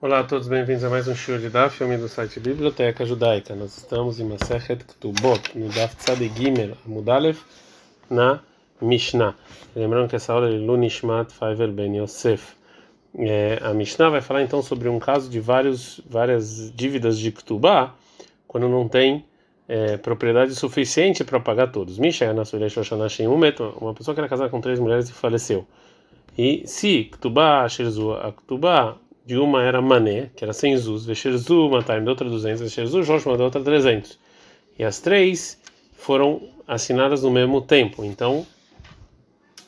Olá a todos, bem-vindos a mais um show de Daf, filme do site Biblioteca Judaica. Nós estamos em Masechet Ktubot, no Daf Tzadi Gimel, Mudalev, na Mishnah. Lembrando que essa aula é Lunishmat Faivel Ben Yosef. É, a Mishnah vai falar então sobre um caso de vários, várias dívidas de Ktubá, quando não tem é, propriedade suficiente para pagar todos. Misha uma pessoa que era casada com três mulheres e faleceu. E se Ktubá, a Ktubá de uma era Mané, que era 100 Zuz, Vesherzu, Mataim, da outra 200, Vesherzu, Joshua, da outra 300. E as três foram assinadas no mesmo tempo. Então,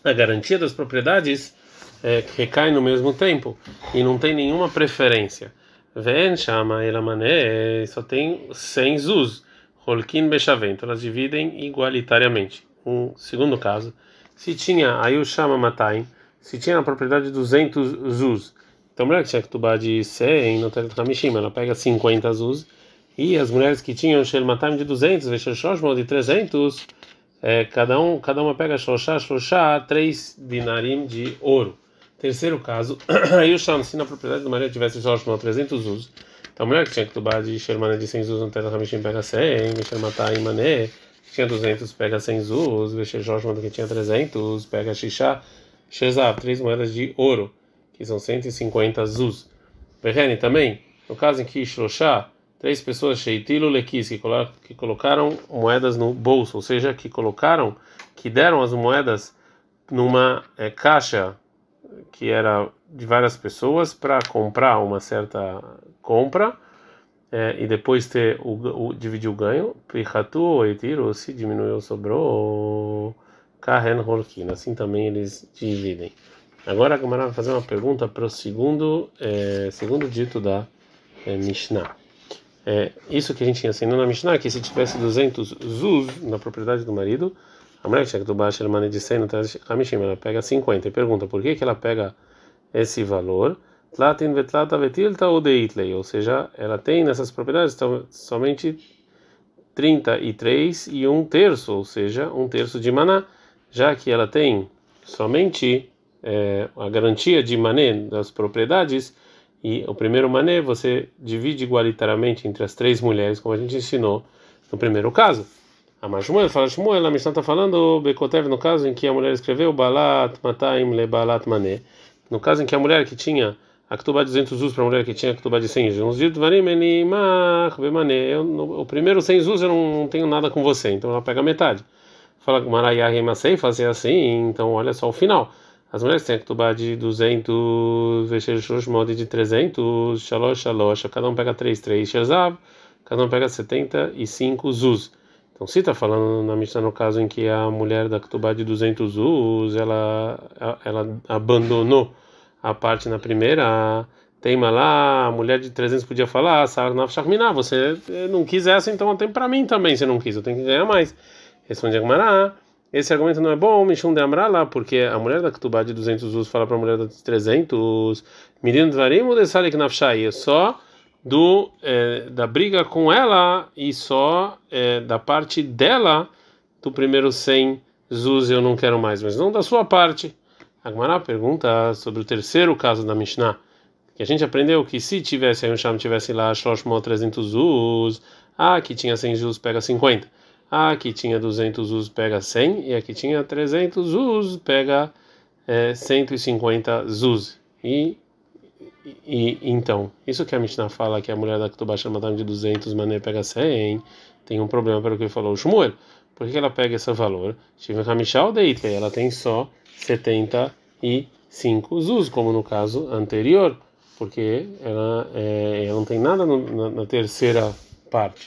a garantia das propriedades é, recai no mesmo tempo e não tem nenhuma preferência. Ven chama ela mané, só tem 100 zuz. Holkin bechavento, elas dividem igualitariamente. Um segundo caso, se tinha aí o chama matain, se tinha na propriedade 200 zuz então, mulher que tinha Ketubá de 100 no Telet Hamishim, ela pega 50 azuz. E as mulheres que tinham Shel Matam de 200, Veshershoshmo de 300, é, cada, um, cada uma pega Shoshá, Shoshá, 3 dinarim de ouro. Terceiro caso, aí o Sham, se na propriedade do marido tivesse Shoshmo 300 uzos, então a mulher que tinha Ketubá de Shermané de 100 uzos no Telet Hamishim pega 100, Vesher Matam Mané, que tinha 200 pega 100 uzos, Veshershoshmo que tinha 300 pega Shishá, Shezav, 3 moedas de ouro que são 150 zuz. Verrene também, no caso em que Shloshá, três pessoas sheitilo lekis, que, que colocaram moedas no bolso, ou seja, que colocaram, que deram as moedas numa é, caixa que era de várias pessoas para comprar uma certa compra é, e depois ter o, o dividir o ganho. Prihatu ou se diminuiu sobrou, Kahen Horkin. Assim também eles dividem. Agora a Gamara vai fazer uma pergunta para o segundo, é, segundo dito da é, Mishnah. É, isso que a gente ensinou na Mishnah, é que se tivesse 200 zuz na propriedade do marido, a mulher que do baixo, ela de 100 no Hamishim, ela pega 50 e pergunta por que, que ela pega esse valor. Ou seja, ela tem nessas propriedades somente 33 e um terço, ou seja, um terço de maná, já que ela tem somente é, a garantia de mané das propriedades e o primeiro mané você divide igualitariamente entre as três mulheres, como a gente ensinou no primeiro caso. A Mashmuel fala Shmuel, a Mishnah está falando Bekotev no caso em que a mulher escreveu Balat Mataim Le Balat Mané. No caso em que a mulher que tinha a Ketubá de 200 usos para a mulher que tinha a Ketubá de 100 usos. O primeiro 100 usos eu não, tenho nada com você, então ela pega metade. Fala Marayah Masei, fazer assim, então olha só o final. As mulheres têm a ketubá de 200, Veshershosh mod de 300, Shalosh, Shalosh, cada um pega 3, 3, Sherzav, cada um pega 75 Zuz. Então, se está falando na Mishnah no caso em que a mulher da ketubá de 200 Zuz, ela, ela abandonou a parte na primeira, teima lá, a mulher de 300 podia falar, Sarnaf Shachminah, você não quis essa, então tem para mim também, você não quis, eu tenho que ganhar mais. Responde a Gemara. Esse argumento não é bom, Mishum de porque a mulher da Ketubá de 200 usos fala para a mulher de 300, Mirin Dvarim ou Desalik Nafshai, é só do, é, da briga com ela e só é, da parte dela do primeiro 100 Zuz eu não quero mais, mas não da sua parte. Agmará pergunta sobre o terceiro caso da Mishnah, que a gente aprendeu que se tivesse aí um chama tivesse lá Shoshmo 300 Zuz, ah, que tinha 100 Zuz pega 50. Ah, aqui tinha 200 us pega 100 e aqui tinha 300 us pega é, 150 zuz. E, e então, isso que a Mishnah fala que a mulher da Ketubá chama de 200, mané pega 100, tem um problema pelo que falou o Shmuel. Por que ela pega esse valor? Tive Hamishal Deit, que ela tem só 75 zuz, como no caso anterior, porque ela, é, ela não tem nada no, na, na terceira parte.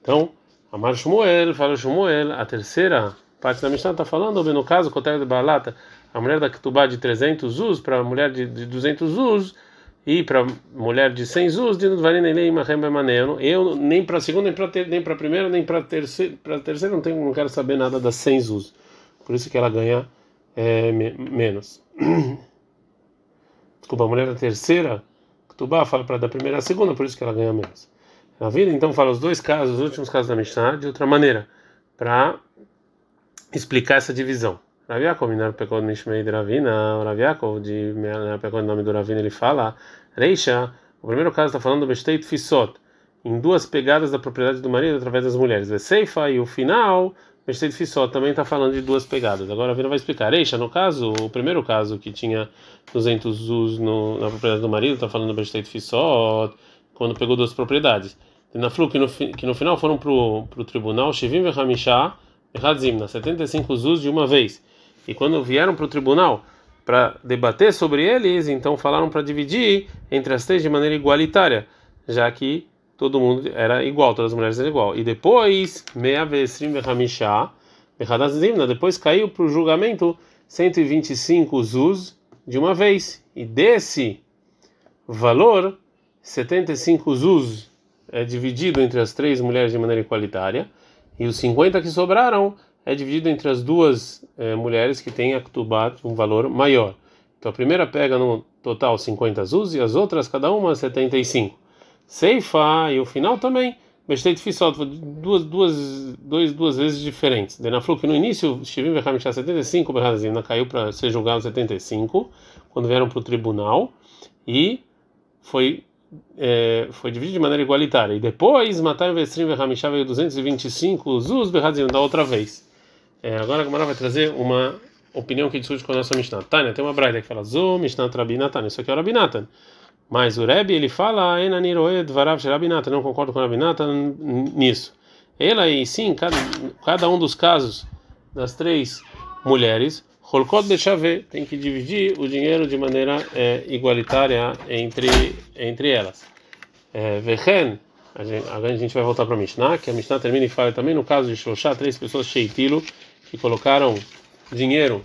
Então, Amar Shmuel, fala Shmuel, a terceira parte da Mishnah está falando, no caso, Kotel de Balata, a mulher da Ketubá de 300 us para a mulher de, de 200 us e para a mulher de 100 us, de eu nem para a segunda, nem para a primeira, nem para a terceira, terceira não tenho, não quero saber nada das 100 us. Por isso que ela ganha é, me, menos. Desculpa, a mulher da terceira, Ketubá fala para da primeira a segunda, por isso que ela ganha menos. Na vida, então, fala os dois casos, os últimos casos da Mishnah, de outra maneira, para explicar essa divisão. Rav Yaakov, Minar Pekod Nishmei de Ravina, Rav Yaakov, de Pekod nome do Ravina, ele fala, Reisha, O primeiro caso está falando do Besteit Fissot, em duas pegadas da propriedade do marido através das mulheres. Seifa e o final, Besteit Fissot também está falando de duas pegadas. Agora a Vina vai explicar. Eixa, no caso, o primeiro caso que tinha 200 Zuz no, na propriedade do marido, está falando do Besteit Fissot, quando pegou duas propriedades. Na Flu, que no, que no final foram para o tribunal, Shivim Vehamisha, Erradzimna, 75 Zuz de uma vez. E quando vieram para o tribunal para debater sobre eles, então falaram para dividir entre as três de maneira igualitária, já que todo mundo era igual, todas as mulheres eram igual. E depois, meia vez depois caiu para o julgamento 125 zuz de uma vez. E desse valor, 75 zuz é dividido entre as três mulheres de maneira igualitária, e os 50 que sobraram é dividido entre as duas é, mulheres que têm Aktubat um valor maior. Então a primeira pega no total 50 azuis e as outras cada uma 75. Seifa e o final também. Besteit Fissot, duas, duas, duas, duas vezes diferentes. Dena falou que no início Shivim Vechamichá 75, Berrazina caiu para ser julgado 75, quando vieram para o tribunal, e foi é, foi dividido de maneira igualitária. E depois, Matai Vestrim Vechamichá veio 225, Zuz Berrazina da outra vez. É, agora a Gamara vai trazer uma opinião que discute com a nossa Mishnah. Tânia, tem uma braita que fala Zo, Mishnah Rabinatan, isso aqui é o Rabinatan. Mas o Rebbe, ele fala não concordo com o Rabinatan nisso. Ela e sim, cada, cada um dos casos das três mulheres, Holkot Bechave, tem que dividir o dinheiro de maneira é, igualitária entre, entre elas. É, Vechen, a gente, a gente vai voltar para a Mishnah, que a Mishnah termina e fala também no caso de Shoshá, três pessoas sheitilo, que colocaram dinheiro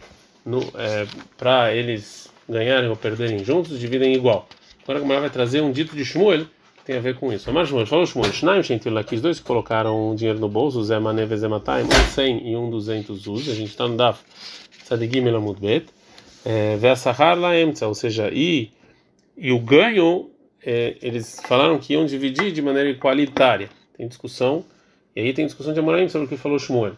é, para eles ganharem ou perderem juntos, dividem igual. Agora a Gemara vai trazer um dito de Shmuel que tem a ver com isso. Mas Shmuel falou Shmuel, Shnaim sheitilo aqui, os dois que colocaram dinheiro no bolso, Zé Mané Vezematai, um 100 e um 200 uz, a gente está no Daf Tzadigim Elamud Bet, Laemtza, ou seja, e, e o ganho é, eles falaram que iam dividir de maneira igualitária. Tem discussão, e aí tem discussão de Amoraim sobre o que falou Shmuel.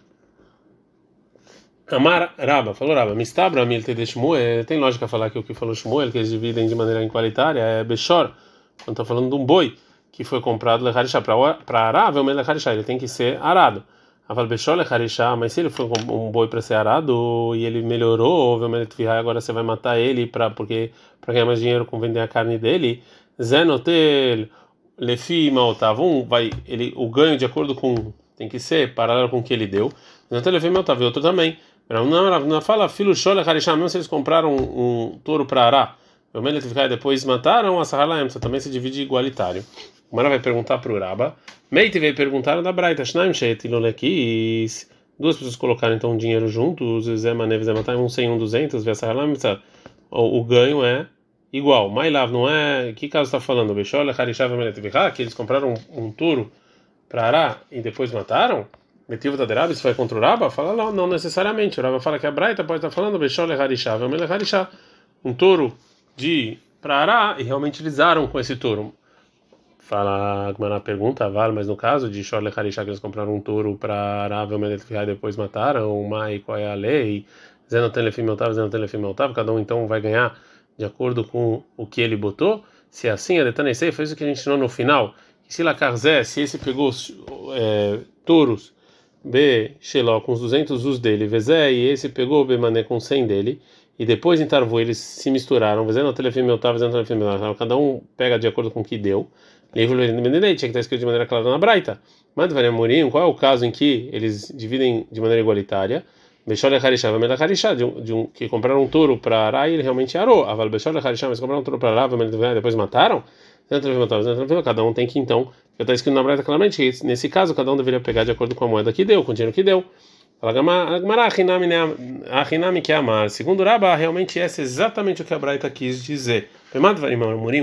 Amar Raba, falou Raba, Mistabra Mil de Shmuel, tem lógica falar que o que falou Shmuel, que eles dividem de maneira igualitária, é Bechor, quando está falando de um boi que foi comprado para arar, ele tem que ser arado. Mas se ele foi um boi para ser arado e ele melhorou, agora você vai matar ele para porque para ganhar mais dinheiro com vender a carne dele, Zenotel Lefi Maltav, um vai ele o ganho de acordo com tem que ser paralelo com o que ele deu. Zenotel Lefi Maltav, outro também. Não, fala filho Shole Harishá, mesmo se eles compraram um, um touro para arar, depois mataram a Sahalaem, também se divide igualitário. O Mara vai perguntar para o Raba. Meite veio perguntar da Braita, Shnaim Shetilolekis. Duas pessoas colocaram então dinheiro juntos, Zé Manev, Zé Matai, um 100, um 200, o ganho é igual. Mailav não é. Que caso está falando? Bechol, Harishav, que eles compraram um, um touro para arar e depois mataram? Metivo da isso vai contra o Raba? Fala, não, não necessariamente. O Raba fala que a Braita pode estar falando Bechol, Harishav, Harishav, um touro de para arar e realmente eles aram com esse touro. Fala na pergunta, vale, mas no caso de Shorle Harisha, que eles compraram um touro para arar, e depois mataram, Mai, qual é a lei? Zenoten Lefim Otav, Zenoten Lefim Otav, cada um então vai ganhar de acordo com o que ele botou. Se é assim, a Detanesei fez o que a gente ensinou no final. Que se Lacarzé, se esse pegou é, touros, B, Sheló, com os 200 us dele, Vezé, e esse pegou B Mané com 100 dele, e depois em Tarvo eles se misturaram, Vezé no telefone Otav, Vezé no telefone cada um pega de acordo com o que deu. Tinha que estar escrito de maneira clara na Braita. Mas Morim, qual é o caso em que eles dividem de maneira igualitária? Bechol e Harishá, de um, de um que compraram um touro para arar e ele realmente arou. Aval Bechol e Harishá, mas compraram um touro para arar e depois mataram? Cada um tem que então, já está escrito na Braita claramente nesse caso cada um deveria pegar de acordo com a moeda que deu, com o dinheiro que deu. Achinami que é. Segundo Rabba, realmente esse é exatamente o que a Braita quis dizer.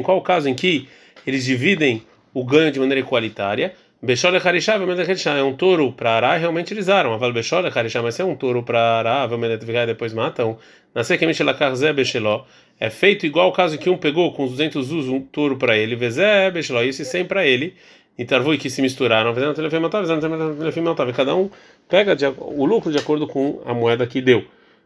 Qual o caso em que eles dividem o ganho de maneira igualitária? Bechol é um touro para arar, realmente eles aram. Aval Bechol mas se é um touro para arar, e depois matam. Nascer que é feito igual o caso que um pegou com os 200 us um touro para ele, Vezé Becheló, e esse 100 para ele, e Tarvui que se misturaram, Vezé Telefim Cada um pega o lucro de acordo com a moeda que deu.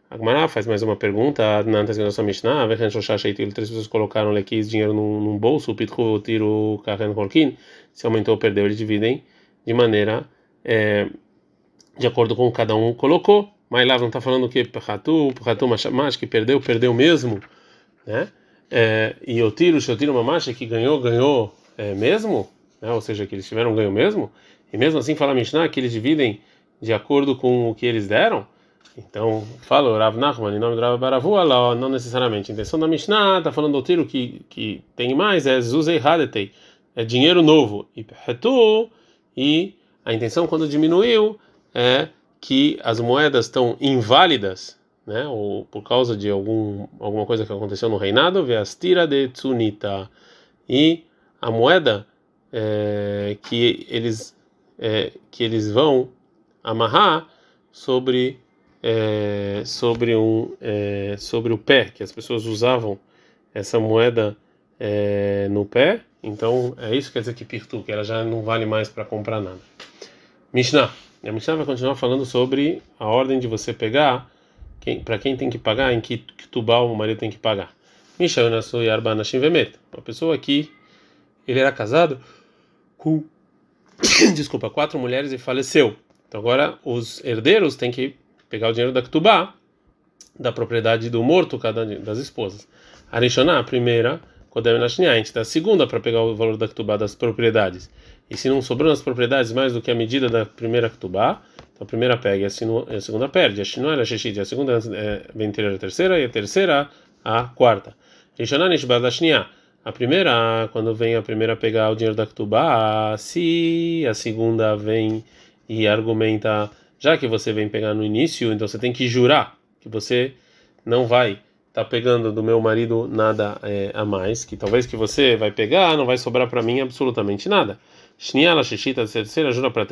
Agmará faz mais uma pergunta na nossa Mishnah. Três pessoas colocaram aqui dinheiro num, num bolso, pitru, tiro, carren, colquim. Se aumentou ou perdeu, eles dividem de maneira é, de acordo com cada um colocou. Mas lá não está falando o que? Ratu, Ratu, Machamash, que perdeu, perdeu mesmo. Né? É, e o tiro, o tiro, Mamash, que ganhou, ganhou é, mesmo. Né? Ou seja, que eles tiveram ganho mesmo. E mesmo assim, fala Mishnah que eles dividem de acordo com o que eles deram. Então, fala o Rav Nachman em nome do Rav Baravu, não necessariamente. A intenção da Mishnah está falando do tiro que, que tem mais, é Zuzei Hadetei, é dinheiro novo. E e a intenção quando diminuiu é que as moedas estão inválidas, né, ou por causa de algum, alguma coisa que aconteceu no reinado, tira de Tsunita. E a moeda é, que, eles, é, que eles vão amarrar sobre é, sobre um é, sobre o pé que as pessoas usavam essa moeda é, no pé. Então é isso que quer dizer que pirtu que ela já não vale mais para comprar nada. Mishnah. A Mishnah vai continuar falando sobre a ordem de você pegar quem, para quem tem que pagar em que, que tubal o marido tem que pagar. Mishnah Nasu Yarba Nashim Vemet. Uma pessoa aqui ele era casado com desculpa quatro mulheres e faleceu. Então agora os herdeiros têm que pegar o dinheiro da Ktubá, da propriedade do morto, cada das esposas. A Rishoná, a primeira, Kodem Nashniá, a gente dá a segunda para pegar o valor da Ktubá das propriedades. E se não sobrou nas propriedades mais do que a medida da primeira Ktubá, então a primeira pega e a, segunda perde. A Shinoá a Sheshit, a segunda é, vem anterior à terceira e a terceira a quarta. Rishoná Nishbad Lashniá. A primeira, quando vem a primeira pegar o dinheiro da Ktubá, se a segunda vem e argumenta, já que você vem pegar no início, então você tem que jurar que você não vai estar tá pegando do meu marido nada é, a mais, que talvez que você vai pegar, não vai sobrar para mim absolutamente nada. Shniala Shishita, a terceira jura para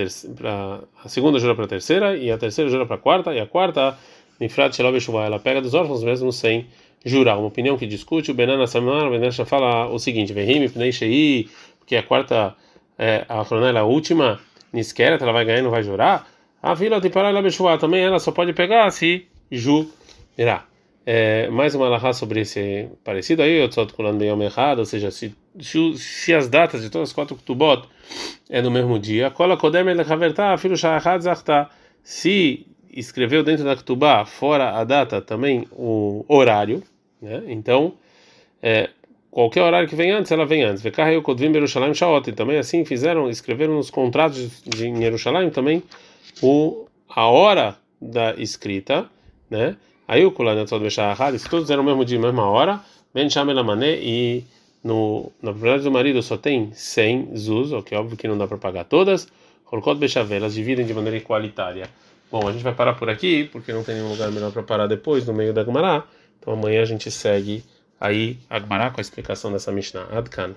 a segunda jura para a terceira, e a terceira jura para a quarta, e a quarta, Nifrat Shelov ela pega dos órfãos mesmo sem jurar. Uma opinião que discute, o Benana Samar, o Benana fala o seguinte: Vehim, Pnei Shei, porque a quarta, é, a Fronela, a última, Niskeret, ela vai ganhar e não vai jurar? A vila de Pará também ela só pode pegar se jurar. É, mais uma alahá sobre esse parecido aí, eu estou falando bem errado, ou seja, se, se, se, as datas de todas as quatro kutubot é no mesmo dia, cola kodem. Se escreveu dentro da kutubá, fora a data, também o horário, né? Então, é, qualquer horário que vem antes, ela vem antes. Vekarreu Kodvim Yerushalayim Shaot. E também assim fizeram, escreveram nos contratos de Yerushalayim também o, a hora da escrita, né? Aí o Kulanatzot Beshahad, se todos eram mesmo dia, mesma hora, Ben Shamelamane e no, na propriedade do marido só tem 100 zuz, o que é óbvio que não dá para pagar todas. Holkot Beshavé, elas dividem de maneira igualitária. Bom, a gente vai parar por aqui, porque não tem nenhum lugar melhor para parar depois, no meio da Gumará. Então amanhã a gente segue aí Agmará com a explicação dessa Mishnah. Adkan.